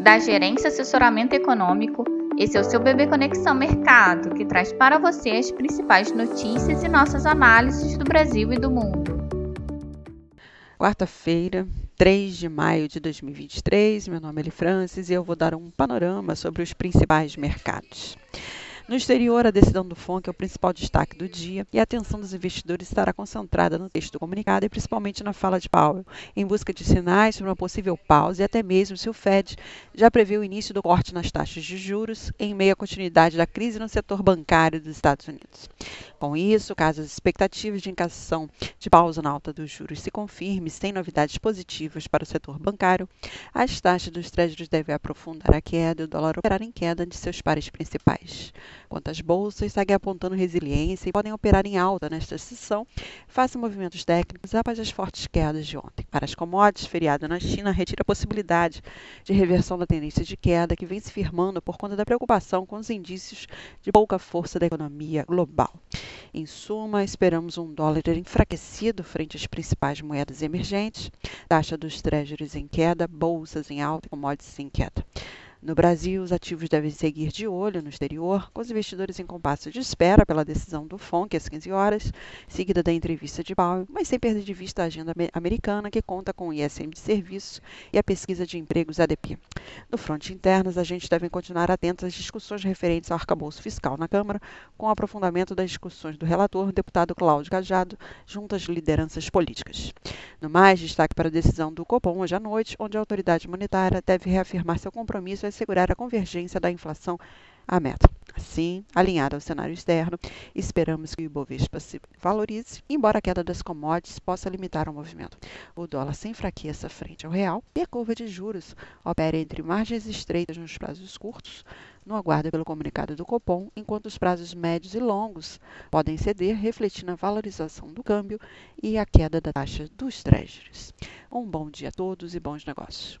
da Gerência Assessoramento Econômico. Esse é o seu Bebê Conexão Mercado, que traz para você as principais notícias e nossas análises do Brasil e do mundo. Quarta-feira, 3 de maio de 2023. Meu nome é Eli Francis e eu vou dar um panorama sobre os principais mercados. No exterior, a decisão do FONC é o principal destaque do dia e a atenção dos investidores estará concentrada no texto do comunicado e principalmente na fala de Powell, em busca de sinais sobre uma possível pausa e até mesmo se o Fed já prevê o início do corte nas taxas de juros em meio à continuidade da crise no setor bancário dos Estados Unidos. Com isso, caso as expectativas de indicação de pausa na alta dos juros se confirme sem novidades positivas para o setor bancário, as taxas dos treasuries devem aprofundar a queda e o dólar operar em queda de seus pares principais. Quanto às bolsas, seguem apontando resiliência e podem operar em alta nesta sessão, face movimentos técnicos após as fortes quedas de ontem. Para as commodities, feriado na China retira a possibilidade de reversão da tendência de queda que vem se firmando por conta da preocupação com os indícios de pouca força da economia global. Em suma, esperamos um dólar enfraquecido frente às principais moedas emergentes, taxa dos treasuries em queda, bolsas em alta e commodities em queda. No Brasil, os ativos devem seguir de olho no exterior, com os investidores em compasso de espera pela decisão do FONC às 15 horas, seguida da entrevista de Powell, mas sem perder de vista a agenda americana, que conta com o ISM de serviços e a pesquisa de empregos ADP. No fronte interno, os agentes devem continuar atentos às discussões referentes ao arcabouço fiscal na Câmara, com o aprofundamento das discussões do relator, deputado Cláudio Cajado, junto às lideranças políticas. No mais, destaque para a decisão do Copom hoje à noite, onde a autoridade monetária deve reafirmar seu compromisso assegurar a convergência da inflação à meta. Assim, alinhado ao cenário externo, esperamos que o Ibovespa se valorize, embora a queda das commodities possa limitar o movimento. O dólar se enfraqueça frente ao real e a curva de juros opera entre margens estreitas nos prazos curtos, no aguardo pelo comunicado do Copom, enquanto os prazos médios e longos podem ceder, refletindo a valorização do câmbio e a queda da taxa dos treasuries. Um bom dia a todos e bons negócios.